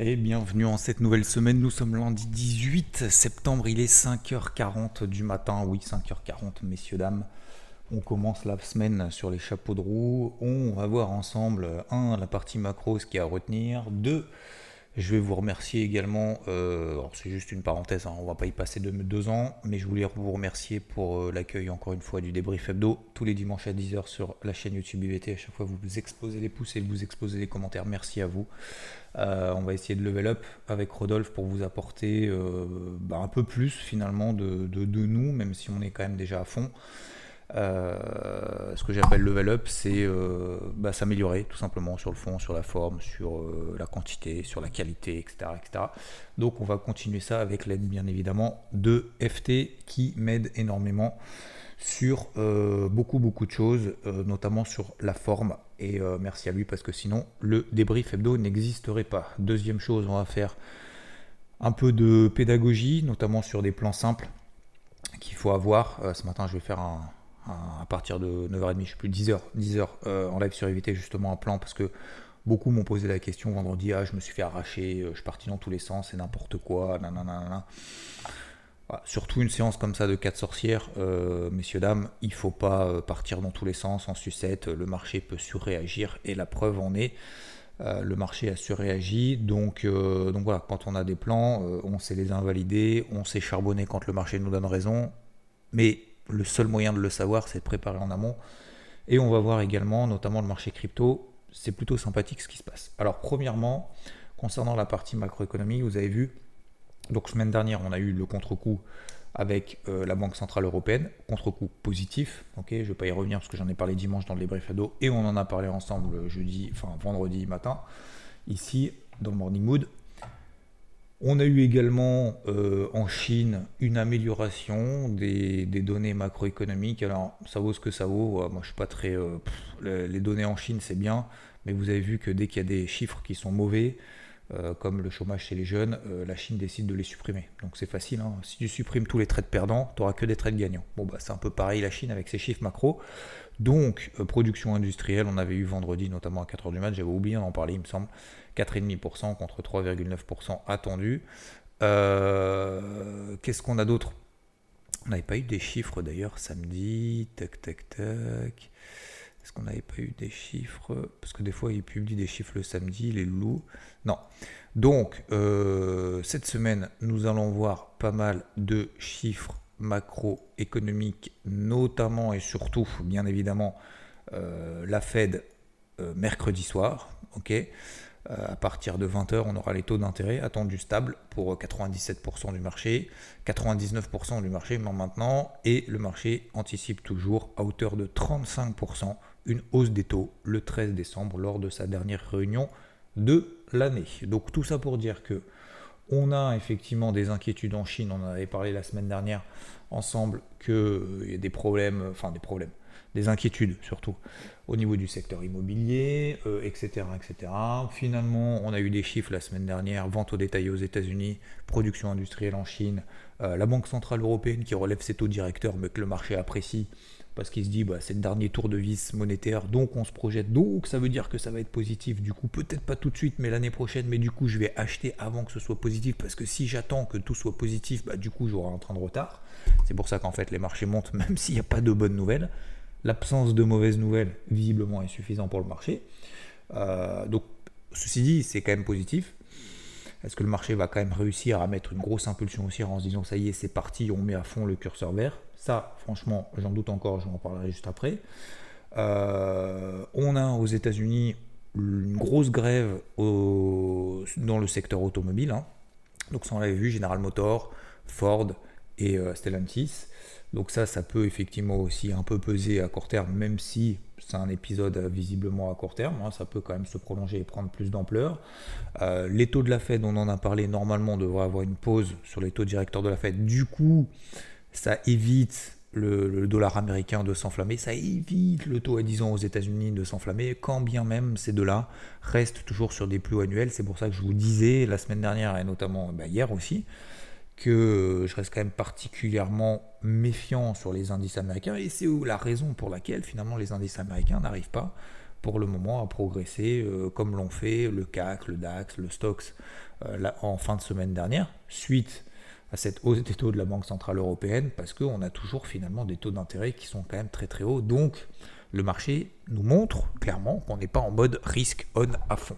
Et bienvenue en cette nouvelle semaine. Nous sommes lundi 18 septembre, il est 5h40 du matin. Oui, 5h40, messieurs, dames. On commence la semaine sur les chapeaux de roue. On va voir ensemble, un, la partie macro, ce qu'il y a à retenir. Deux, je vais vous remercier également, euh, c'est juste une parenthèse, hein, on va pas y passer de deux ans, mais je voulais vous remercier pour euh, l'accueil encore une fois du débrief hebdo, tous les dimanches à 10h sur la chaîne YouTube IVT, à chaque fois vous exposez les pouces et vous exposez les commentaires, merci à vous. Euh, on va essayer de level up avec Rodolphe pour vous apporter bah, un peu plus finalement de, nous, même si on est quand même déjà à fond. Euh, ce que j'appelle level up, c'est euh, bah, s'améliorer tout simplement sur le fond, sur la forme, sur euh, la quantité, sur la qualité, etc., etc. Donc on va continuer ça avec l'aide bien évidemment de FT qui m'aide énormément sur beaucoup beaucoup de choses, notamment sur la forme. Et merci à lui parce que sinon le débrief hebdo n'existerait pas. Deuxième chose, on va faire un peu de pédagogie, notamment sur des plans simples qu'il faut avoir. ce matin, je vais faire un, à partir de 9h30, je sais plus, 10h, 10h euh, en live sur éviter justement un plan parce que beaucoup m'ont posé la question vendredi, ah je me suis fait arracher, euh, je suis parti dans tous les sens, c'est n'importe quoi, nanana. Surtout une séance comme ça de 4 sorcières, euh, messieurs, dames, il faut pas partir dans tous les sens en sucette, le marché peut surréagir et la preuve en est. le marché a surréagi, donc, donc voilà, quand on a des plans, on sait les invalider, on sait charbonner quand le marché nous donne raison, mais le seul moyen de le savoir, c'est de préparer en amont. Et on va voir également, notamment le marché crypto, c'est plutôt sympathique ce qui se passe. Alors, premièrement, concernant la partie macroéconomique, vous avez vu, donc semaine dernière, on a eu le contre-coup avec euh, la Banque Centrale Européenne, contre-coup positif. Ok, je ne vais pas y revenir parce que j'en ai parlé dimanche dans le débrief ado et on en a parlé ensemble jeudi, vendredi matin, ici dans le Morning Mood. On a eu également euh, en Chine une amélioration des, données macroéconomiques. Alors, ça vaut ce que ça vaut. Moi, je suis pas très. Euh, les données en Chine, c'est bien, mais vous avez vu que dès qu'il y a des chiffres qui sont mauvais, euh, comme le chômage chez les jeunes, la Chine décide de les supprimer. Donc, c'est facile. Hein. Si tu supprimes tous les traits perdants, tu n'auras que des traits gagnants. Bon, bah, c'est un peu pareil la Chine avec ses chiffres macro. Donc, production industrielle, on avait eu vendredi, notamment à 4h du mat, j'avais oublié d'en parler, il me semble. 4,5% contre 3,9% attendu. Euh, qu'est-ce qu'on a d'autre? On n'avait pas eu des chiffres d'ailleurs samedi. Tac, tac, tac. Est-ce qu'on n'avait pas eu des chiffres? Parce que des fois, ils publient des chiffres le samedi, les loups. Non. Donc, euh, cette semaine, nous allons voir pas mal de chiffres macroéconomiques, notamment et surtout, bien évidemment, euh, la Fed mercredi soir. ok? À partir de 20h, on aura les taux d'intérêt attendus stables pour 97% du marché, 99% du marché maintenant, et le marché anticipe toujours à hauteur de 35% une hausse des taux le 13 décembre lors de sa dernière réunion de l'année. Donc tout ça pour dire que on a effectivement des inquiétudes en Chine, on en avait parlé la semaine dernière ensemble, qu'il euh, y a des problèmes, enfin des problèmes, des inquiétudes surtout au niveau du secteur immobilier, etc., euh, etc. Finalement, on a eu des chiffres la semaine dernière, vente au détail aux États-Unis, production industrielle en Chine, euh, la Banque Centrale Européenne qui relève ses taux directeurs, mais que le marché apprécie parce qu'il se dit bah, c'est le dernier tour de vis monétaire, donc on se projette, donc ça veut dire que ça va être positif, du coup peut-être pas tout de suite, mais l'année prochaine, mais du coup je vais acheter avant que ce soit positif, parce que si j'attends que tout soit positif, bah, du coup j'aurai un train de retard. C'est pour ça qu'en fait les marchés montent même s'il n'y a pas de bonnes nouvelles. L'absence de mauvaises nouvelles, visiblement, est suffisant pour le marché. Euh, donc, ceci dit, c'est quand même positif. Est-ce que le marché va quand même réussir à mettre une grosse impulsion aussi en se disant ça y est, c'est parti, on met à fond le curseur vert? Ça, franchement, j'en doute encore, je en parlerai juste après. Euh, on a aux États-Unis une grosse grève dans le secteur automobile. Hein. Donc, ça, on l'avait vu, General Motors, Ford et euh, Stellantis. Donc ça, ça peut effectivement aussi un peu peser à court terme, même si c'est un épisode visiblement à court terme, hein, ça peut quand même se prolonger et prendre plus d'ampleur. Euh, les taux de la Fed, on en a parlé, normalement on devrait avoir une pause sur les taux directeurs de la Fed. Du coup, ça évite le, dollar américain de s'enflammer, ça évite le taux à 10 ans aux États-Unis de s'enflammer, quand bien même ces deux-là restent toujours sur des plus hauts annuels. C'est pour ça que je vous disais la semaine dernière et notamment bah, hier aussi, que je reste quand même particulièrement méfiant sur les indices américains et c'est la raison pour laquelle finalement les indices américains n'arrivent pas pour le moment à progresser comme l'ont fait le CAC, le DAX, le Stoxx en fin de semaine dernière, suite à cette hausse des taux de la Banque Centrale Européenne, parce qu'on a toujours finalement des taux d'intérêt qui sont quand même très très hauts. Donc le marché nous montre clairement qu'on n'est pas en mode risque on à fond.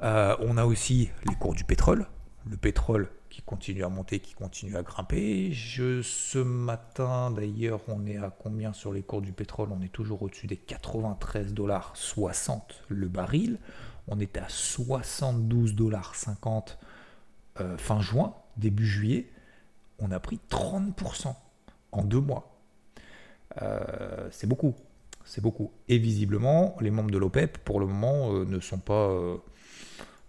on a aussi les cours du pétrole. Le pétrole qui continue à monter, qui continue à grimper. Je, ce matin, d'ailleurs, on est à combien sur les cours du pétrole? On est toujours au-dessus des 93 dollars 60 le baril. On est à 72 dollars 50 euh, fin juin, début juillet. On a pris 30% en deux mois. Euh, c'est beaucoup. C'est beaucoup. Et visiblement, les membres de l'OPEP, pour le moment, euh, ne sont pas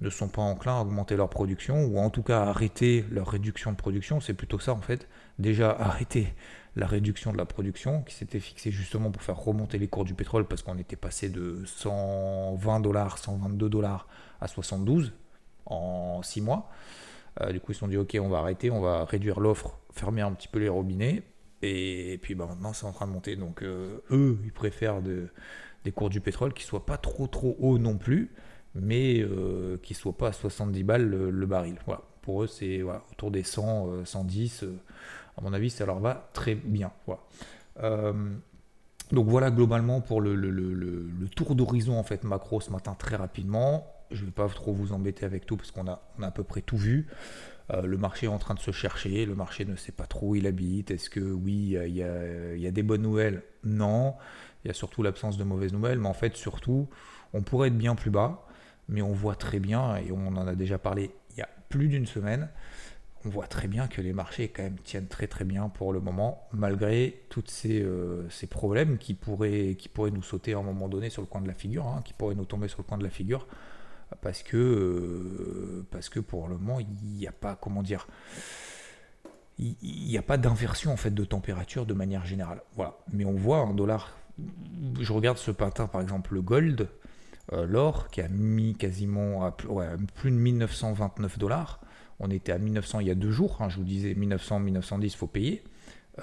ne sont pas enclins à augmenter leur production, ou en tout cas arrêter leur réduction de production. C'est plutôt ça en fait. Déjà arrêter la réduction de la production qui s'était fixée justement pour faire remonter les cours du pétrole parce qu'on était passé de 120 dollars, 122 dollars à 72 en 6 mois. Euh, du coup, ils se sont dit, ok, on va arrêter, on va réduire l'offre, fermer un petit peu les robinets. Et, puis bah, maintenant, c'est en train de monter. Donc, euh, eux, ils préfèrent des cours du pétrole qui soient pas trop trop hauts non plus, mais euh, ne soit pas à 70 balles le, baril. Voilà. Pour eux, c'est autour des 100, 110. Euh, euh, à mon avis, ça leur va très bien. donc voilà globalement pour le, tour d'horizon en fait macro ce matin très rapidement. Je ne vais pas trop vous embêter avec tout parce qu'on a, on a à peu près tout vu. le marché est en train de se chercher, le marché ne sait pas trop où il habite. Est-ce que oui, il y, a, y a des bonnes nouvelles? Non. Il y a surtout l'absence de mauvaises nouvelles, mais en fait surtout, on pourrait être bien plus bas mais on voit très bien, et on en a déjà parlé il y a plus d'une semaine, on voit très bien que les marchés quand même tiennent très très bien pour le moment, malgré tous ces, euh, ces, problèmes qui pourraient, nous sauter à un moment donné sur le coin de la figure, hein, qui pourraient nous tomber sur le coin de la figure, parce que, euh, pour le moment, il n'y a pas, comment dire, il n'y a pas d'inversion en fait de température de manière générale. Voilà. Mais on voit un dollar. Je regarde ce matin par exemple le gold. Euh, l'or qui a mis quasiment à plus de 1929 dollars. On était à 1900 il y a deux jours. Hein, je vous disais 1900, 1910, faut payer.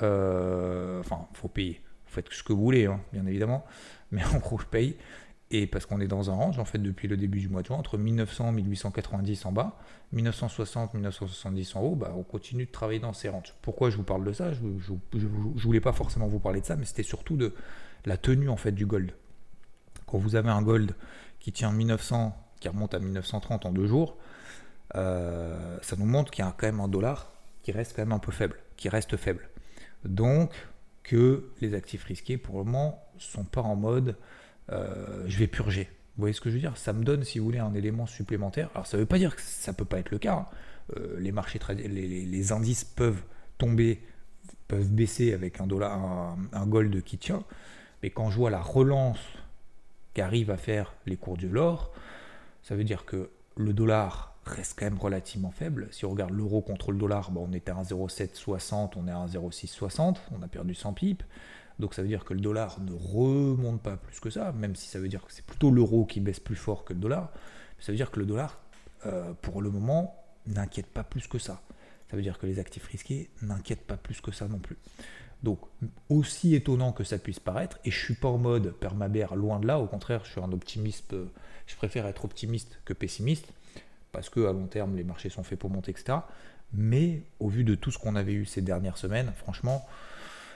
Euh, enfin, faut payer. Vous faites ce que vous voulez, hein, bien évidemment. Mais en gros, je paye. Et parce qu'on est dans un range, en fait, depuis le début du mois de juin, entre 1900 1890 en bas, 1960 1970 en haut, bah, on continue de travailler dans ces ranges. Pourquoi je vous parle de ça? Je ne voulais pas forcément vous parler de ça, mais c'était surtout de la tenue en fait du gold. Quand vous avez un gold qui tient 1900, qui remonte à 1930 en deux jours, euh, ça nous montre qu'il y a quand même un dollar qui reste quand même un peu faible, qui reste faible. Donc que les actifs risqués pour le moment sont pas en mode euh, je vais purger. Vous voyez ce que je veux dire? Ça me donne, si vous voulez, un élément supplémentaire. Alors ça ne veut pas dire que ça peut pas être le cas. Hein. Euh, les marchés, les, indices peuvent tomber, peuvent baisser avec un dollar, un gold qui tient. Mais quand je vois la relance qu'arrive à faire les cours de l'or, ça veut dire que le dollar reste quand même relativement faible. Si on regarde l'euro contre le dollar, on était à 1,0760, on est à 1,0660, on a perdu 100 pips. Donc ça veut dire que le dollar ne remonte pas plus que ça, même si ça veut dire que c'est plutôt l'euro qui baisse plus fort que le dollar. Ça veut dire que le dollar, euh, pour le moment, n'inquiète pas plus que ça. Ça veut dire que les actifs risqués n'inquiètent pas plus que ça non plus. Donc, aussi étonnant que ça puisse paraître, et je suis pas en mode permabère, loin de là, au contraire, je suis un optimiste, euh, je préfère être optimiste que pessimiste, parce que à long terme, les marchés sont faits pour monter, etc. Mais au vu de tout ce qu'on avait eu ces dernières semaines, franchement,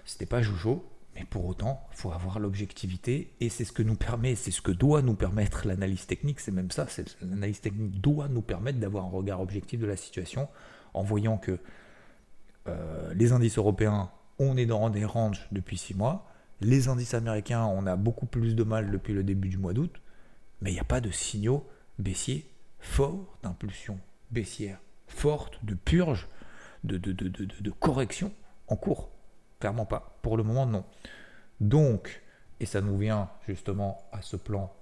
c'était pas jojo, mais pour autant, il faut avoir l'objectivité, et c'est ce que nous permet, c'est ce que doit nous permettre l'analyse technique, c'est même ça, l'analyse technique doit nous permettre d'avoir un regard objectif de la situation, en voyant que euh, les indices européens on est dans des ranges depuis 6 mois. Les indices américains, on a beaucoup plus de mal depuis le début du mois d'août, mais il n'y a pas de signaux baissiers forts, d'impulsion baissière forte, de purge, de, de, correction en cours. Clairement pas. Pour le moment, non. Donc, et ça nous vient justement à ce plan,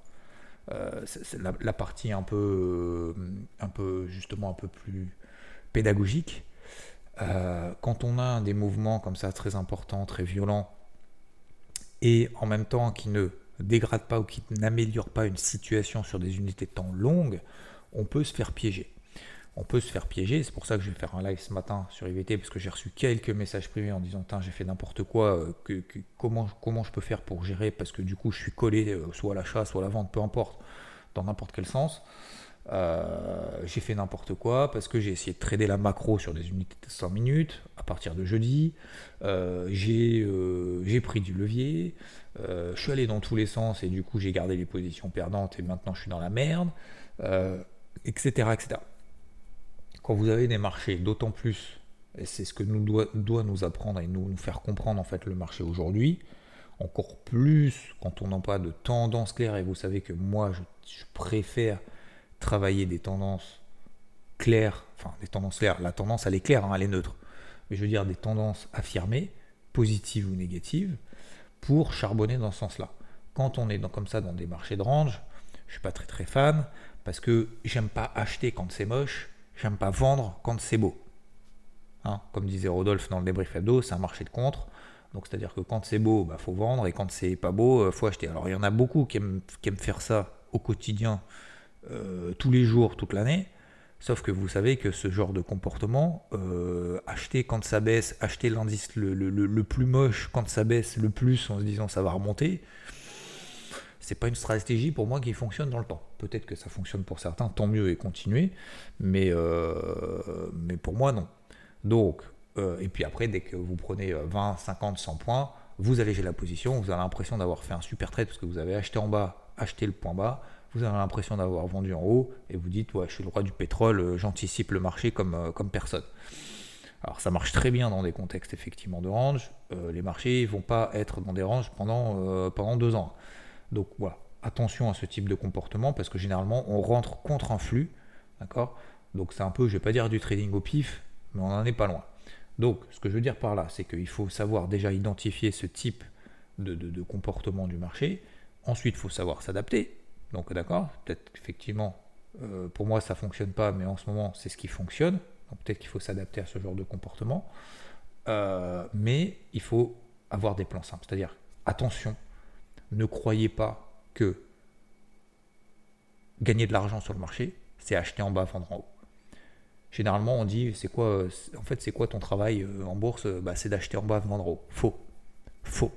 euh, la, partie un peu, euh, un peu, justement, un peu plus pédagogique euh, quand on a des mouvements comme ça très importants, très violents, et en même temps qui ne dégradent pas ou qui n'améliorent pas une situation sur des unités de temps longues, on peut se faire piéger. on peut se faire piéger. C'est pour ça que je vais faire un live ce matin sur IVT parce que j'ai reçu quelques messages privés en disant j'ai fait n'importe quoi, euh, comment je peux faire pour gérer? Parce que du coup je suis collé euh, soit à l'achat, soit à la vente, peu importe, dans n'importe quel sens. Euh, j'ai fait n'importe quoi parce que j'ai essayé de trader la macro sur des unités de 100 minutes à partir de jeudi. j'ai pris du levier. je suis allé dans tous les sens et du coup j'ai gardé les positions perdantes et maintenant je suis dans la merde, etc., etc quand vous avez des marchés, d'autant plus, et c'est ce que nous doit, nous apprendre et nous, nous, faire comprendre en fait le marché aujourd'hui, encore plus quand on n'a pas de tendance claire, et vous savez que moi je, préfère travailler des tendances claires, enfin des tendances claires, la tendance elle est claire, hein, elle est neutre, mais je veux dire des tendances affirmées, positives ou négatives, pour charbonner dans ce sens-là. Quand on est comme ça dans des marchés de range, je suis pas très très fan, parce que j'aime pas acheter quand c'est moche, J'aime pas vendre quand c'est beau. Hein, comme disait Rodolphe dans le débrief hebdo, c'est un marché de contre. Donc c'est-à-dire que quand c'est beau, il bah, faut vendre et quand c'est pas beau, il faut acheter. Alors il y en a beaucoup qui aiment, faire ça au quotidien, euh, tous les jours, toute l'année. Sauf que vous savez que ce genre de comportement, euh, acheter quand ça baisse, acheter l'indice le, le, plus moche quand ça baisse le plus en se disant ça va remonter, c'est pas une stratégie pour moi qui fonctionne dans le temps. Peut-être que ça fonctionne pour certains, tant mieux et continuer, mais, euh, mais pour moi non. Donc, et puis après, dès que vous prenez 20, 50, 100 points, vous allégez la position, vous avez l'impression d'avoir fait un super trade parce que vous avez acheté en bas, acheté le point bas, vous avez l'impression d'avoir vendu en haut, et vous dites, ouais, je suis le roi du pétrole, euh, j'anticipe le marché comme, comme personne. Alors ça marche très bien dans des contextes effectivement de range. les marchés ne vont pas être dans des ranges pendant, pendant deux ans. Donc voilà, attention à ce type de comportement parce que généralement on rentre contre un flux, d'accord? Donc c'est un peu, je vais pas dire du trading au pif, mais on n'en est pas loin. Donc ce que je veux dire par là, c'est qu'il faut savoir déjà identifier ce type de, comportement du marché. Ensuite, il faut savoir s'adapter. Donc d'accord, peut-être effectivement, euh, pour moi ça fonctionne pas, mais en ce moment c'est ce qui fonctionne. Donc peut-être qu'il faut s'adapter à ce genre de comportement. Euh, mais il faut avoir des plans simples, c'est-à-dire attention ne croyez pas que gagner de l'argent sur le marché, c'est acheter en bas, vendre en haut. Généralement, on dit, c'est quoi, en fait, c'est quoi ton travail euh, en bourse? Bah, C'est d'acheter en bas, vendre en haut. Faux. Faux.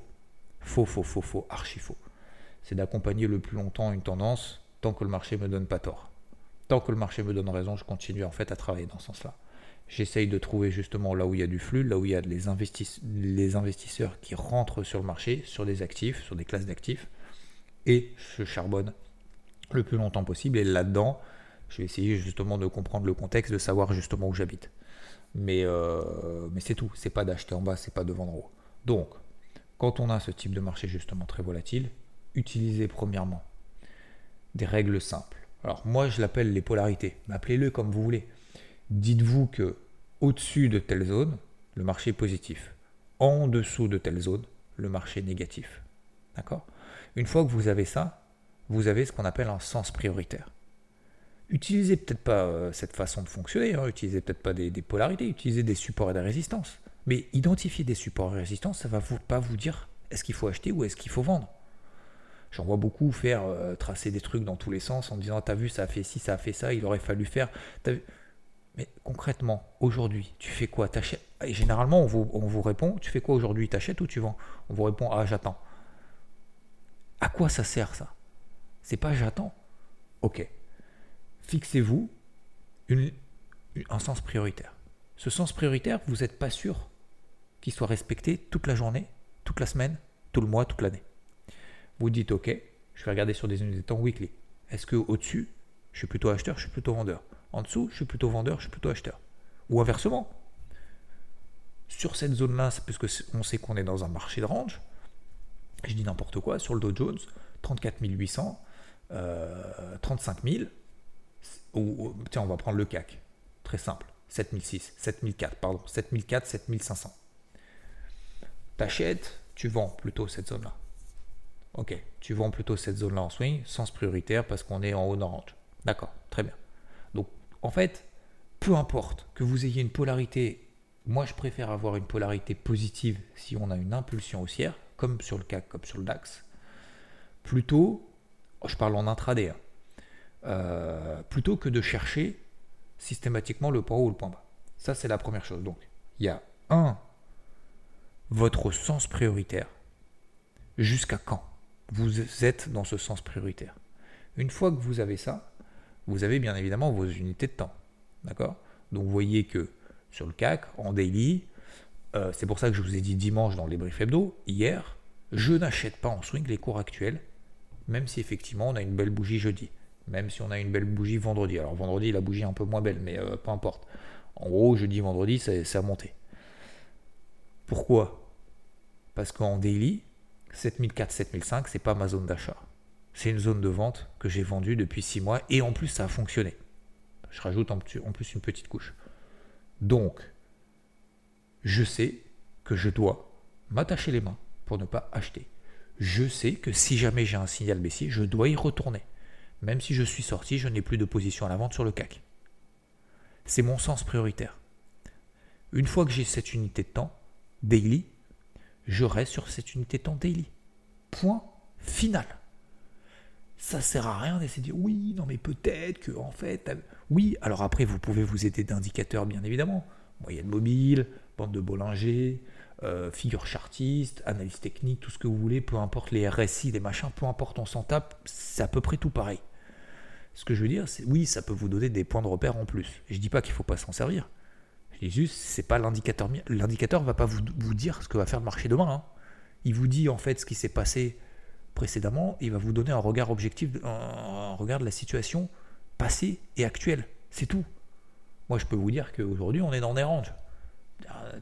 Faux, faux, faux, faux, archi faux. C'est d'accompagner le plus longtemps une tendance tant que le marché ne me donne pas tort. Tant que le marché me donne raison, je continue en fait à travailler dans ce sens-là. J'essaye de trouver justement là où il y a du flux, là où il y a les, investisseurs qui rentrent sur le marché, sur des actifs, sur des classes d'actifs, et je charbonne le plus longtemps possible. Et là-dedans, je vais essayer justement de comprendre le contexte, de savoir justement où j'habite. Mais, euh, c'est tout, c'est pas d'acheter en bas, c'est pas de vendre en haut. Donc, quand on a ce type de marché justement très volatile, utilisez premièrement des règles simples. Alors moi je l'appelle les polarités, appelez-le comme vous voulez dites-vous que au-dessus de telle zone, le marché est positif. En dessous de telle zone, le marché est négatif. D'accord? Une fois que vous avez ça, vous avez ce qu'on appelle un sens prioritaire. Utilisez peut-être pas euh, cette façon de fonctionner, hein, utilisez peut-être pas des, polarités, utilisez des supports et des résistances. Mais identifier des supports et résistances, ça va vous, pas vous dire est-ce qu'il faut acheter ou est-ce qu'il faut vendre. J'en vois beaucoup faire euh, tracer des trucs dans tous les sens en disant t'as vu ça a fait ci, ça a fait ça, il aurait fallu faire. Mais concrètement, aujourd'hui, tu fais quoi? T'achètes Et généralement, on vous, répond, tu fais quoi aujourd'hui? T'achètes ou tu vends? On vous répond, ah j'attends. À quoi ça sert ça? C'est pas j'attends. Ok. Fixez-vous un sens prioritaire. Ce sens prioritaire, vous n'êtes pas sûr qu'il soit respecté toute la journée, toute la semaine, tout le mois, toute l'année. Vous dites, ok, je vais regarder sur des unités de temps weekly. Est-ce que au-dessus, je suis plutôt acheteur, je suis plutôt vendeur? En dessous, je suis plutôt vendeur, je suis plutôt acheteur. Ou inversement. Sur cette zone-là, puisque on sait qu'on est dans un marché de range, je dis n'importe quoi, sur le Dow Jones, 34 800, 35 000, ou, tiens, on va prendre le CAC, très simple, 7006, 7004, pardon, 7004, 7500. T'achètes, tu vends plutôt cette zone-là. Ok, tu vends plutôt cette zone-là en swing, sens prioritaire parce qu'on est en haut de range. D'accord, très bien. En fait, peu importe que vous ayez une polarité, moi je préfère avoir une polarité positive si on a une impulsion haussière, comme sur le CAC, comme sur le DAX, plutôt, je parle en intraday, hein, euh, plutôt que de chercher systématiquement le point haut ou le point bas. Ça, c'est la première chose. Donc, il y a un, votre sens prioritaire. Jusqu'à quand? Vous êtes dans ce sens prioritaire Une fois que vous avez ça, vous avez bien évidemment vos unités de temps. D'accord? Donc, vous voyez que sur le CAC, en daily, euh, c'est pour ça que je vous ai dit dimanche dans les briefs hebdo, hier, je n'achète pas en swing les cours actuels, même si effectivement on a une belle bougie jeudi, même si on a une belle bougie vendredi. Alors vendredi, la bougie est un peu moins belle, mais euh, peu importe. En gros, jeudi, vendredi, ça, a monté. Pourquoi? Parce qu'en daily, 7004, 7005, c'est pas ma zone d'achat. C'est une zone de vente que j'ai vendue depuis 6 mois et en plus ça a fonctionné. Je rajoute en plus une petite couche. Donc, je sais que je dois m'attacher les mains pour ne pas acheter. Je sais que si jamais j'ai un signal baissier, je dois y retourner. Même si je suis sorti, je n'ai plus de position à la vente sur le CAC. C'est mon sens prioritaire. Une fois que j'ai cette unité de temps, daily, je reste sur cette unité temps daily. Point final. Ça sert à rien d'essayer de dire oui, non mais peut-être que en fait, oui. Alors après, vous pouvez vous aider d'indicateurs bien évidemment, moyenne mobile, bande de Bollinger, euh, figure chartiste, analyse technique, tout ce que vous voulez, peu importe les RSI, les machins, peu importe, on s'en tape, c'est à peu près tout pareil. Ce que je veux dire, c'est oui, ça peut vous donner des points de repère en plus. Je dis pas qu'il faut pas s'en servir. Je juste, c'est pas l'indicateur. L'indicateur va pas vous, dire ce que va faire le marché demain. Hein. Il vous dit en fait ce qui s'est passé précédemment. Il va vous donner un regard objectif, un regard de la situation passée et actuelle. C'est tout. Moi, je peux vous dire qu'aujourd'hui, on est dans des ranges.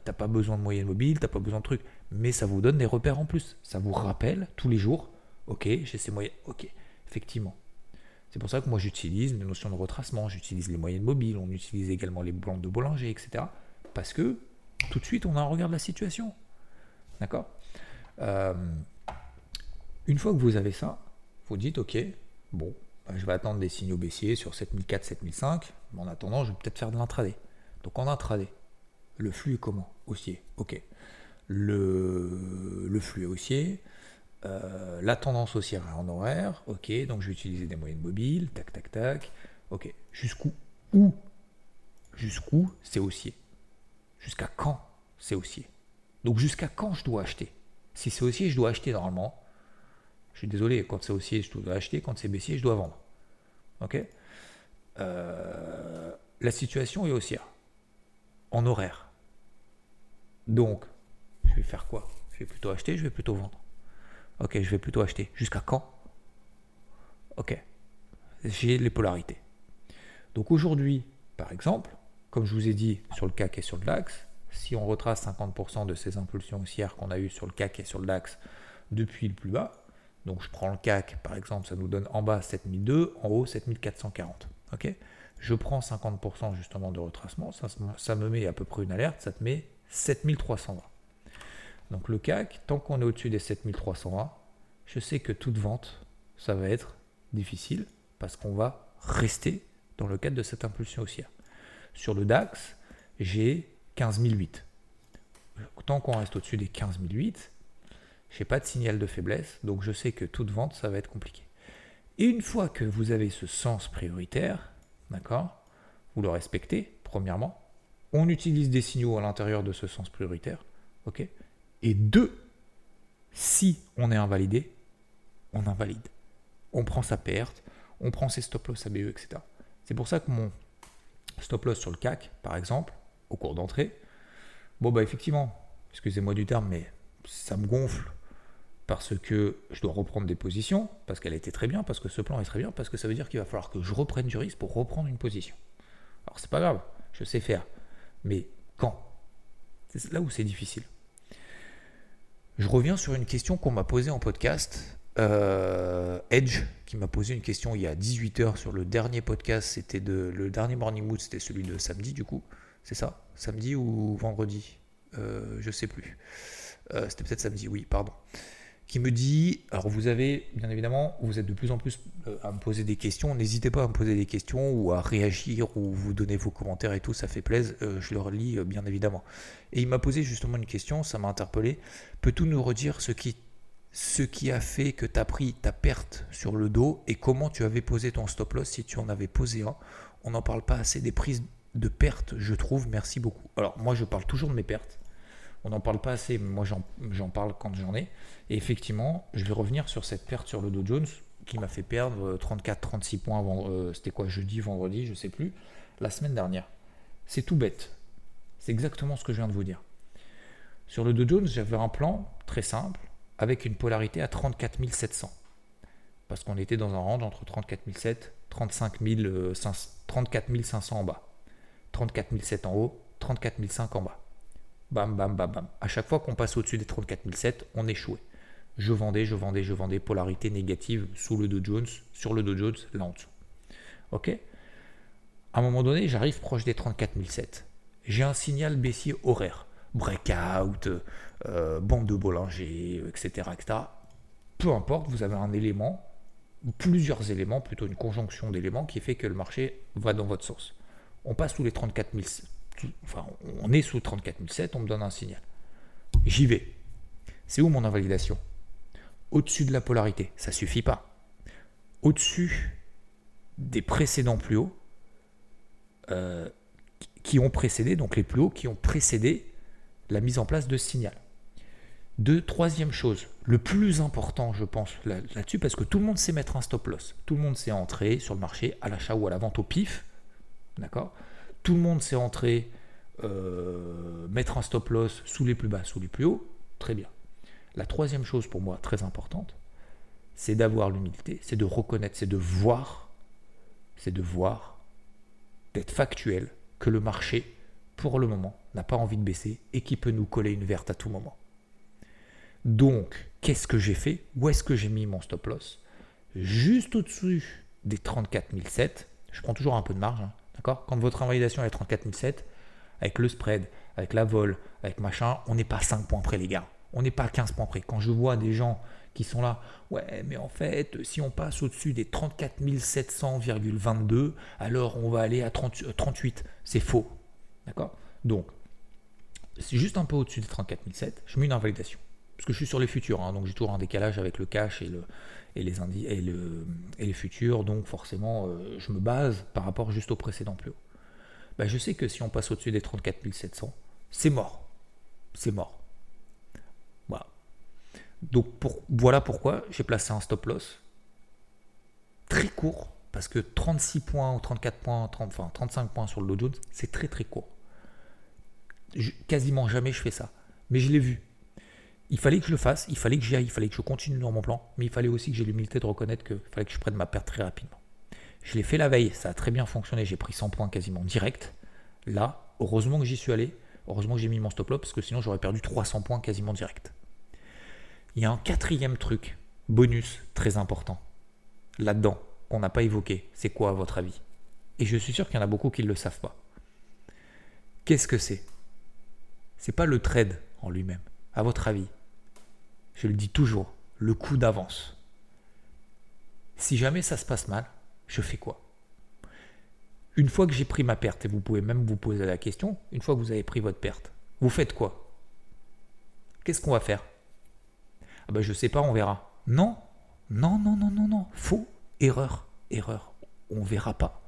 T'as pas besoin de moyenne mobile, t'as pas besoin de trucs, mais ça vous donne des repères en plus. Ça vous rappelle tous les jours, ok, j'ai ces moyennes, ok, effectivement. C'est pour ça que moi j'utilise les notions de retracement, j'utilise les moyennes mobiles, on utilise également les blancs de Bollinger, etc. Parce que tout de suite on a un regard de la situation. D'accord? Euh, Une fois que vous avez ça, vous dites ok, bon, bah, je vais attendre des signaux baissiers sur 7004, 7005, mais en attendant je vais peut-être faire de l'intraday. Donc en intraday, le flux est comment? Haussier. Ok. Le, le flux est haussier. Euh, la tendance haussière en horaire. Ok. Donc je vais utiliser des moyennes mobiles. Tac, tac, tac. Ok. Jusqu'où Où Jusqu'où c'est haussier? Jusqu'à quand c'est haussier? Donc jusqu'à quand je dois acheter? Si c'est haussier, je dois acheter normalement. Je suis désolé, quand c'est haussier, je dois acheter. Quand c'est baissier, je dois vendre. Ok? Euh, La situation est haussière en horaire. Donc, je vais faire quoi? Je vais plutôt acheter, je vais plutôt vendre. Ok, je vais plutôt acheter. Jusqu'à quand? Ok, j'ai les polarités. Donc aujourd'hui, par exemple, comme je vous ai dit sur le CAC et sur le DAX, si on retrace 50% de ces impulsions haussières qu'on a eues sur le CAC et sur le DAX depuis le plus bas, donc je prends le CAC par exemple, ça nous donne en bas 7002, en haut 7440. Ok? Je prends 50% justement de retracement, ça, me met à peu près une alerte, ça te met 7320. Donc le CAC, tant qu'on est au-dessus des 7320, je sais que toute vente, ça va être difficile parce qu'on va rester dans le cadre de cette impulsion haussière. Sur le DAX, j'ai 15008. Tant qu'on reste au-dessus des 15008, je n'ai pas de signal de faiblesse, donc je sais que toute vente, ça va être compliqué. Et une fois que vous avez ce sens prioritaire, D'accord Vous le respectez, premièrement. On utilise des signaux à l'intérieur de ce sens prioritaire. OK Et deux, si on est invalidé, on invalide. On prend sa perte, on prend ses stop-loss ABE, etc. C'est pour ça que mon stop-loss sur le CAC, par exemple, au cours d'entrée, bon, bah effectivement, excusez-moi du terme, mais ça me gonfle parce que je dois reprendre des positions, parce qu'elle était très bien, parce que ce plan est très bien, parce que ça veut dire qu'il va falloir que je reprenne du risque pour reprendre une position. Alors c'est pas grave, je sais faire. Mais quand? C'est là où c'est difficile. Je reviens sur une question qu'on m'a posée en podcast. Euh, Edge, qui m'a posé une question il y a 18 heures sur le dernier podcast, c'était de le dernier Morning Mood, c'était celui de samedi du coup. C'est ça? Samedi ou vendredi? Euh, Je sais plus. Euh, c'était peut-être samedi, oui, pardon qui me dit, alors vous avez, bien évidemment, vous êtes de plus en plus euh, à me poser des questions, n'hésitez pas à me poser des questions ou à réagir ou vous donner vos commentaires et tout, ça fait plaisir, euh, je le lis euh, bien évidemment. Et il m'a posé justement une question, ça m'a interpellé, peux-tu nous redire ce qui, ce qui a fait que tu as pris ta perte sur le dos et comment tu avais posé ton stop loss si tu en avais posé un? On n'en parle pas assez des prises de pertes, je trouve. Merci beaucoup. Alors, moi, je parle toujours de mes pertes. On n'en parle pas assez, moi, j'en parle quand j'en ai. Et effectivement, je vais revenir sur cette perte sur le Dow Jones qui m'a fait perdre 34-36 points. Euh, c'était quoi, jeudi, vendredi, je sais plus, la semaine dernière. C'est tout bête. C'est exactement ce que je viens de vous dire. Sur le Dow Jones, j'avais un plan très simple avec une polarité à 34 700. Parce qu'on était dans un range entre 34 700 35 34 500 en bas. 34 700 en haut, 34 500 en bas. Bam, bam, bam, bam. À chaque fois qu'on passe au-dessus des 34 700, on échouait. Je vendais, je vendais, je vendais, polarité négative sous le Dow Jones, sur le Dow Jones, là en dessous. Ok? À un moment donné, j'arrive proche des 34 700. J'ai un signal baissier horaire. Breakout, euh, bande de Bollinger, etc., etc. Peu importe, vous avez un élément plusieurs éléments, plutôt une conjonction d'éléments qui fait que le marché va dans votre sens. On passe sous les 34 000, on est sous 34 007, on me donne un signal. J'y vais. C'est où mon invalidation? Au-dessus de la polarité, ça suffit pas. Au-dessus des précédents plus hauts, euh, qui ont précédé, donc les plus hauts qui ont précédé la mise en place de ce signal. De troisième chose, le plus important, je pense, là-dessus, parce que tout le monde sait mettre un stop loss. Tout le monde sait entrer sur le marché à l'achat ou à la vente au pif. D'accord? Tout le monde sait entrer, euh, mettre un stop loss sous les plus bas, sous les plus hauts. Très bien. La troisième chose pour moi, très importante, c'est d'avoir l'humilité, c'est de reconnaître, c'est de voir, c'est de voir, d'être factuel, que le marché, pour le moment, n'a pas envie de baisser et qui peut nous coller une verte à tout moment. Donc, qu'est-ce que j'ai fait? Où est-ce que j'ai mis mon stop loss? Juste au-dessus des 34 007. Je prends toujours un peu de marge, hein, Quand votre invalidation est 34 007, avec le spread, avec la vol, avec machin, on n'est pas 5 points près, les gars. On n'est pas 15 points près. Quand je vois des gens qui sont là, ouais, mais en fait, si on passe au-dessus des 34 700,22, alors on va aller à 38. Euh, C'est faux. D'accord? Donc, c'est juste un peu au-dessus des 34 700, je mets une invalidation parce que je suis sur les futurs, hein, donc j'ai toujours un décalage avec le cash et, le, les, et, le, et les futurs, donc forcément euh, je me base par rapport juste au précédent plus haut. Bah, je sais que si on passe au-dessus des 34 700, c'est mort. C'est mort. Voilà. Donc pour, voilà pourquoi j'ai placé un stop loss très court, parce que 36 points ou 34 points, 30, enfin 35 points sur le Dow Jones, c'est très très court. quasiment jamais je fais ça. Mais je l'ai vu il fallait que je le fasse, il fallait que j'y aille, il fallait que je continue dans mon plan, mais il fallait aussi que j'ai l'humilité de reconnaître qu'il fallait que je prenne ma perte très rapidement. Je l'ai fait la veille, ça a très bien fonctionné, j'ai pris 100 points quasiment direct. Là, heureusement que j'y suis allé, heureusement que j'ai mis mon stop loss, parce que sinon j'aurais perdu 300 points quasiment direct. Il y a un quatrième truc, bonus, très important, là-dedans, qu'on n'a pas évoqué. C'est quoi à votre avis? Et je suis sûr qu'il y en a beaucoup qui ne le savent pas. Qu'est-ce que c'est? C'est pas le trade en lui-même à votre avis, je le dis toujours, le coup d'avance. Si jamais ça se passe mal, je fais quoi? Une fois que j'ai pris ma perte, et vous pouvez même vous poser la question, une fois que vous avez pris votre perte, vous faites quoi? Qu'est-ce qu'on va faire? Ah ben, Je sais pas, on verra. Non, non, non, non, non, non. Faux, erreur, erreur. On verra pas.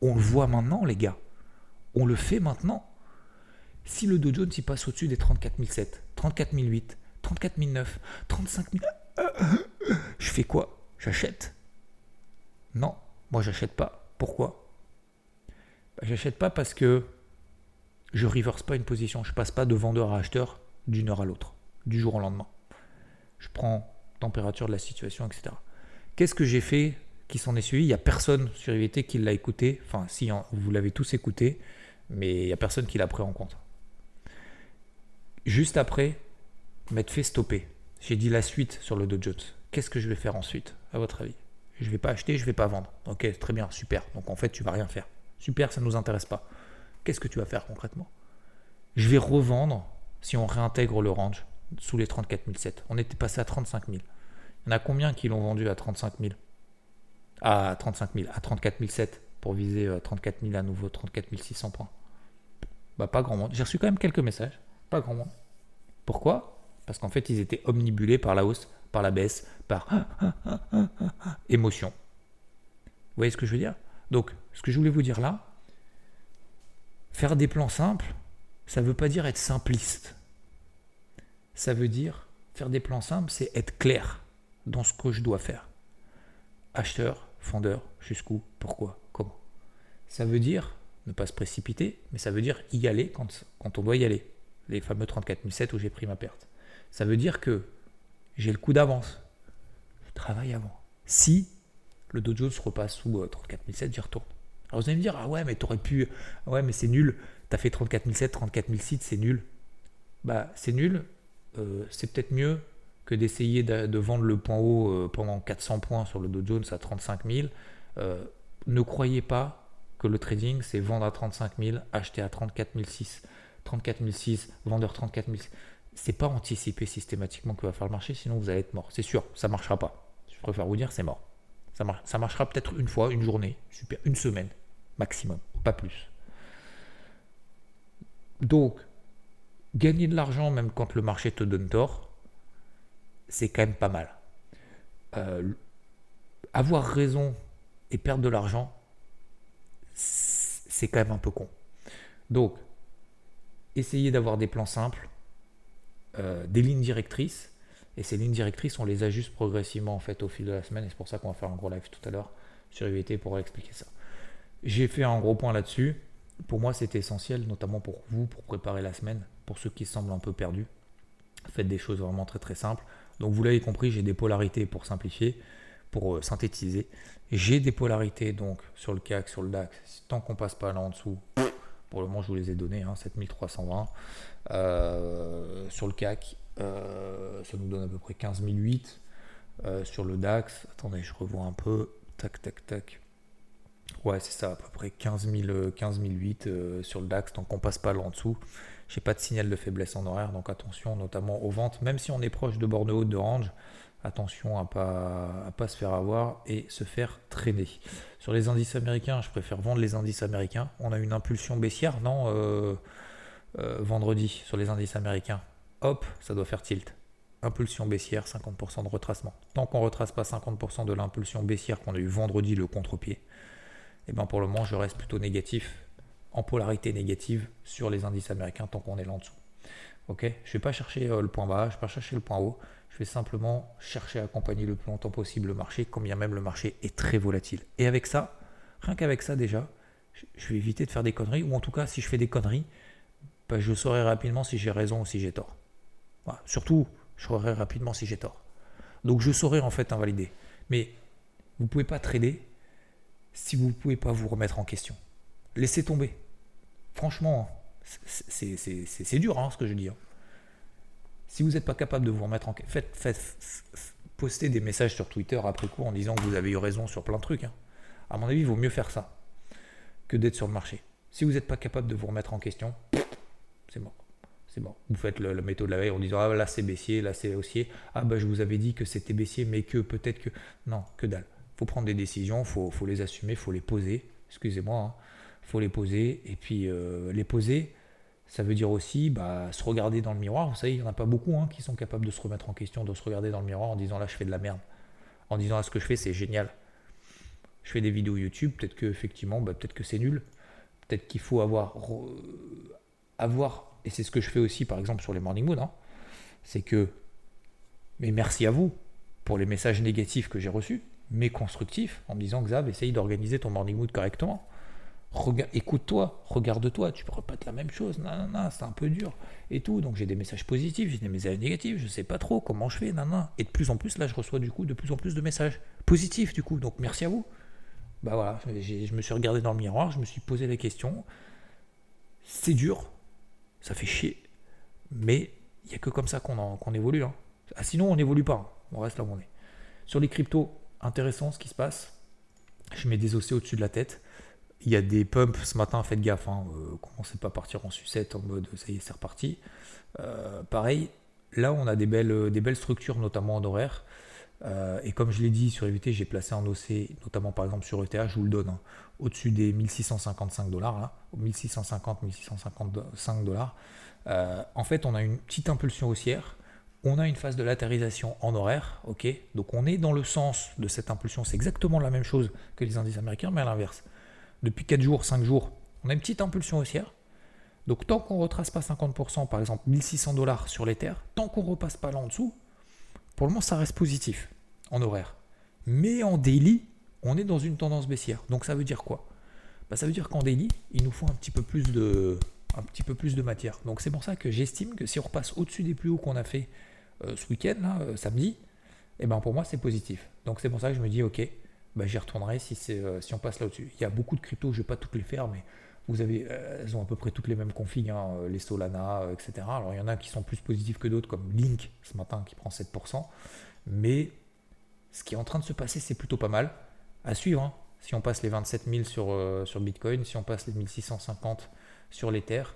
On le voit maintenant, les gars. On le fait maintenant. Si le Dow Jones il passe au-dessus des 34 007, 34 008, 34 009, 35 000, je fais quoi? J'achète? Non, moi j'achète pas. Pourquoi? Bah, J'achète pas parce que je reverse pas une position. Je passe pas de vendeur à acheteur d'une heure à l'autre, du jour au lendemain. Je prends température de la situation, etc. Qu'est-ce que j'ai fait qui s'en est suivi? Il n'y a personne sur IVT qui l'a écouté. Enfin, si hein, vous l'avez tous écouté, mais il n'y a personne qui l'a pris en compte. Juste après, m'être fait stopper. J'ai dit la suite sur le Dow. Qu'est-ce que je vais faire ensuite, à votre avis? Je ne vais pas acheter, je ne vais pas vendre. Ok, très bien, super. Donc en fait, tu vas rien faire. Super, ça ne nous intéresse pas. Qu'est-ce que tu vas faire concrètement? Je vais revendre si on réintègre le range sous les 34 007. On était passé à 35 000. Il y en a combien qui l'ont vendu à 35 000 À 35 000, à 34 007 pour viser 34 euh, 000 à nouveau, 34 600 points. Bah pas grand monde. J'ai reçu quand même quelques messages. Pas grand monde. Pourquoi? Parce qu'en fait, ils étaient omnibulés par la hausse, par la baisse, par émotion. Vous voyez ce que je veux dire? Donc, ce que je voulais vous dire là, faire des plans simples, ça ne veut pas dire être simpliste. Ça veut dire faire des plans simples, c'est être clair dans ce que je dois faire. Acheteur, fondeur, jusqu'où, pourquoi, comment. Ça veut dire ne pas se précipiter, mais ça veut dire y aller quand, quand on doit y aller. Les fameux 34007 où j'ai pris ma perte. Ça veut dire que j'ai le coup d'avance. Je travaille avant. Si le Dow Jones repasse sous 34007, j'y retourne. Alors vous allez me dire, ah ouais, mais t'aurais pu. Ouais, mais c'est nul. T'as fait 34007, 34006, c'est nul. Bah, c'est nul. Euh, c'est peut-être mieux que d'essayer de, vendre le point haut euh, pendant 400 points sur le Dow Jones à 35 000. Euh, ne croyez pas que le trading, c'est vendre à 35 000, acheter à 34 006. 34 006, vendeur 34 000. C'est pas anticiper systématiquement que va faire le marché, sinon vous allez être mort. C'est sûr, ça marchera pas. Je préfère vous dire, c'est mort. Ça, ça marchera peut-être une fois, une journée, super, une semaine maximum, pas plus. Donc, gagner de l'argent même quand le marché te donne tort, c'est quand même pas mal. Euh, avoir raison et perdre de l'argent, c'est quand même un peu con. Donc, essayez d'avoir des plans simples, euh, des lignes directrices, et ces lignes directrices, on les ajuste progressivement en fait au fil de la semaine, et c'est pour ça qu'on va faire un gros live tout à l'heure sur IVT pour expliquer ça. J'ai fait un gros point là-dessus. Pour moi, c'était essentiel, notamment pour vous, pour préparer la semaine, pour ceux qui semblent un peu perdus. Faites des choses vraiment très très simples. Donc vous l'avez compris, j'ai des polarités pour simplifier, pour euh, synthétiser. J'ai des polarités donc sur le CAC, sur le DAX. Tant qu'on passe pas là en dessous, pour le moment je vous les ai donnés, 7320. Hein, euh, sur le CAC, euh, ça nous donne à peu près 15008. sur le DAX, attendez, je revois un peu. Tac, tac, tac. Ouais, c'est ça, à peu près 15 008 euh, sur le DAX, tant qu'on passe pas là en dessous. J'ai pas de signal de faiblesse en horaire, donc attention notamment aux ventes, même si on est proche de borne haute de range, attention à pas, à pas se faire avoir et se faire traîner. Sur les indices américains, je préfère vendre les indices américains. On a une impulsion baissière, non euh, euh, Vendredi, sur les indices américains. Hop, ça doit faire tilt. Impulsion baissière, 50% de retracement. Tant qu'on retrace pas 50% de l'impulsion baissière qu'on a eu vendredi, le contre-pied, et eh ben pour le moment, je reste plutôt négatif, en polarité négative sur les indices américains tant qu'on est là en dessous. Ok, je ne vais pas chercher euh, le point bas, je ne vais pas chercher le point haut. Je vais simplement chercher à accompagner le plus longtemps possible le marché, combien même le marché est très volatile. Et avec ça, rien qu'avec ça déjà, je vais éviter de faire des conneries, ou en tout cas, si je fais des conneries, ben, je saurai rapidement si j'ai raison ou si j'ai tort. Surtout, je saurai rapidement si j'ai tort. Donc je saurai en fait invalider. Mais vous ne pouvez pas trader si vous ne pouvez pas vous remettre en question. Laissez tomber. Franchement, c'est dur hein, ce que je dis. Hein. Si vous n'êtes pas capable de vous remettre en question, faites, postez des messages sur Twitter après coup en disant que vous avez eu raison sur plein de trucs. Hein. À mon avis, il vaut mieux faire ça que d'être sur le marché. Si vous n'êtes pas capable de vous remettre en question, c'est mort. C'est bon. Vous faites le, méthode de la veille en disant Ah là c'est baissier, là c'est haussier. Ah bah je vous avais dit que c'était baissier, mais que peut-être que. Non, que dalle faut prendre des décisions, faut, faut les assumer, faut les poser. Excusez-moi. Faut les poser. Et puis euh, les poser, ça veut dire aussi bah, se regarder dans le miroir. Vous savez, il n'y en a pas beaucoup hein, qui sont capables de se remettre en question, de se regarder dans le miroir en disant là je fais de la merde. En disant là ce que je fais c'est génial. Je fais des vidéos YouTube, peut-être que effectivement, bah, peut-être que c'est nul. Peut-être qu'il faut avoir, avoir, et c'est ce que je fais aussi par exemple sur les Morning Mood, hein, c'est que, mais merci à vous pour les messages négatifs que j'ai reçus mais constructif, en me disant Xav, essaye d'organiser ton morning mood correctement. Écoute-toi, regarde-toi, tu être la même chose, non, c'est un peu dur et tout. Donc j'ai des messages positifs, j'ai des messages négatifs, je sais pas trop comment je fais. Et de plus en plus, là, je reçois du coup de plus en plus de messages positifs, du coup. Donc merci à vous. Bah voilà, je me suis regardé dans le miroir, je me suis posé les questions. C'est dur, ça fait chier, mais il n'y a que comme ça qu'on évolue. Hein. Ah, sinon, on n'évolue pas, hein. on reste là où on est. Sur les cryptos, intéressant ce qui se passe. Je mets des ossets au-dessus de la tête. Il y a des pumps ce matin, faites gaffe, hein, euh, commencez pas partir en sucette en mode ça y est, c'est reparti. Euh, pareil, là on a des belles, belles structures, notamment en horaire. Euh, et comme je l'ai dit sur EVT, j'ai placé un OC, notamment par exemple sur ETH, je vous le donne, hein, au-dessus des 1655 dollars, là, 1650-1655 dollars. en fait, on a une petite impulsion haussière on a une phase de latérisation en horaire, ok Donc on est dans le sens de cette impulsion, c'est exactement la même chose que les indices américains, mais à l'inverse. Depuis 4 jours, 5 jours, on a une petite impulsion haussière. Donc tant qu'on ne retrace pas 50%, par exemple 1600 dollars sur les terres, tant qu'on ne repasse pas là en dessous, pour le moment ça reste positif en horaire. Mais en daily, on est dans une tendance baissière. Donc ça veut dire quoi? Bah, Ça veut dire qu'en daily, il nous faut un petit peu plus de, matière. Donc c'est pour ça que j'estime que si on repasse au-dessus des plus hauts qu'on a fait euh, ce week-end, euh, samedi, eh ben pour moi c'est positif. Donc c'est pour ça que je me dis ok, bah, j'y retournerai si, euh, si on passe là au-dessus. Il y a beaucoup de cryptos, je ne vais pas toutes les faire, mais vous avez, elles ont à peu près toutes les mêmes configs, hein, les Solana, etc. Alors il y en a qui sont plus positifs que d'autres, comme Link ce matin qui prend 7%. Mais ce qui est en train de se passer, c'est plutôt pas mal. À suivre, hein. si on passe les 27 000 sur, sur Bitcoin, si on passe les 1650 sur terres.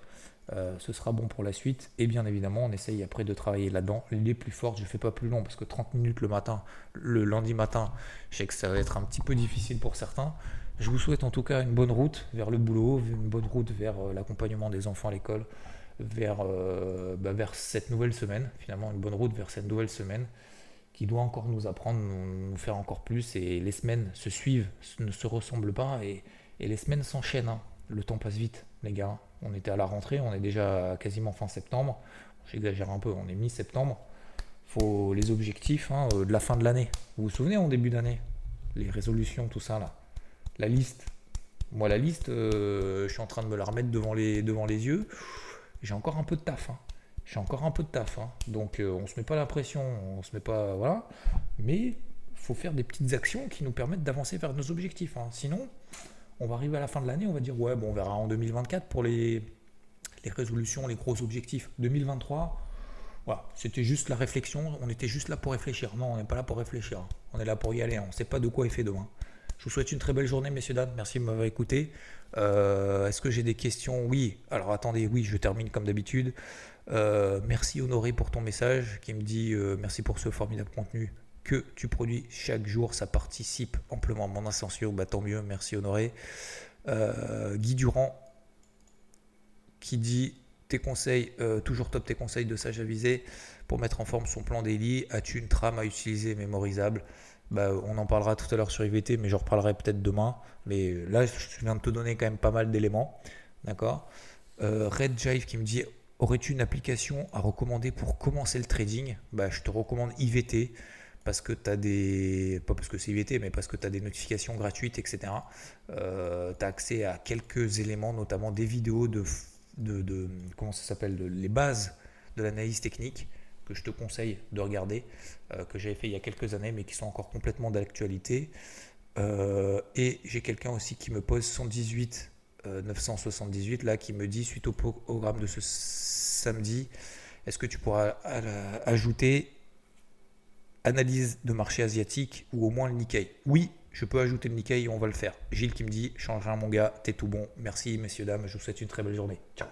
Euh, ce sera bon pour la suite. Et bien évidemment, on essaye après de travailler là-dedans. Les plus fortes, je ne fais pas plus long parce que 30 minutes le matin, le lundi matin, je sais que ça va être un petit peu difficile pour certains. Je vous souhaite en tout cas une bonne route vers le boulot, une bonne route vers euh, l'accompagnement des enfants à l'école, vers, euh, bah, vers cette nouvelle semaine, finalement une bonne route vers cette nouvelle semaine qui doit encore nous apprendre, nous, faire encore plus. Et les semaines se suivent, ne se ressemblent pas et, les semaines s'enchaînent. Hein. Le temps passe vite, les gars. On était à la rentrée, on est déjà quasiment fin septembre. J'exagère un peu, on est mi-septembre. faut les objectifs hein, euh, de la fin de l'année. Vous vous souvenez en début d'année Les résolutions, tout ça là. La liste. Moi, la liste, euh, je suis en train de me la remettre devant les, yeux. J'ai encore un peu de taf. Hein. J'ai encore un peu de taf. Hein. Donc, euh, on se met pas la pression, on se met pas. Voilà. Mais faut faire des petites actions qui nous permettent d'avancer vers nos objectifs. Sinon, on va arriver à la fin de l'année, on va dire ouais, bon, on verra en 2024 pour les, résolutions, les gros objectifs. 2023, voilà, c'était juste la réflexion, on était juste là pour réfléchir. Non, on n'est pas là pour réfléchir, on est là pour y aller, on ne sait pas de quoi est fait demain. Je vous souhaite une très belle journée, messieurs, dames, merci de m'avoir écouté. Euh, est-ce que j'ai des questions? Oui, alors attendez, oui, je termine comme d'habitude. Euh, merci Honoré pour ton message qui me dit euh, merci pour ce formidable contenu que tu produis chaque jour. Ça participe amplement à mon ascension. Bah, tant mieux, merci Honoré. Euh, Guy Durand qui dit tes conseils, euh, toujours top tes conseils de sage avisé pour mettre en forme son plan daily. As-tu une trame à utiliser mémorisable? Bah, On en parlera tout à l'heure sur IVT, mais j'en reparlerai peut-être demain. Mais là, je viens de te donner quand même pas mal d'éléments. D'accord? Euh, Red Jive qui me dit Aurais-tu une application à recommander pour commencer le trading? Bah, Je te recommande IVT parce que tu as des. Pas parce que c'est IVT, mais parce que tu as des notifications gratuites, etc. Euh, tu as accès à quelques éléments, notamment des vidéos de. de, comment ça s'appelle Les bases de l'analyse technique que je te conseille de regarder, euh, que j'avais fait il y a quelques années, mais qui sont encore complètement d'actualité. Euh, et j'ai quelqu'un aussi qui me pose 118 978 là, qui me dit suite au programme de ce samedi, est-ce que tu pourras ajouter analyse de marché asiatique ou au moins le Nikkei. Oui, je peux ajouter le Nikkei, on va le faire. Gilles qui me dit, change rien mon gars, t'es tout bon. Merci messieurs, dames, je vous souhaite une très belle journée. Ciao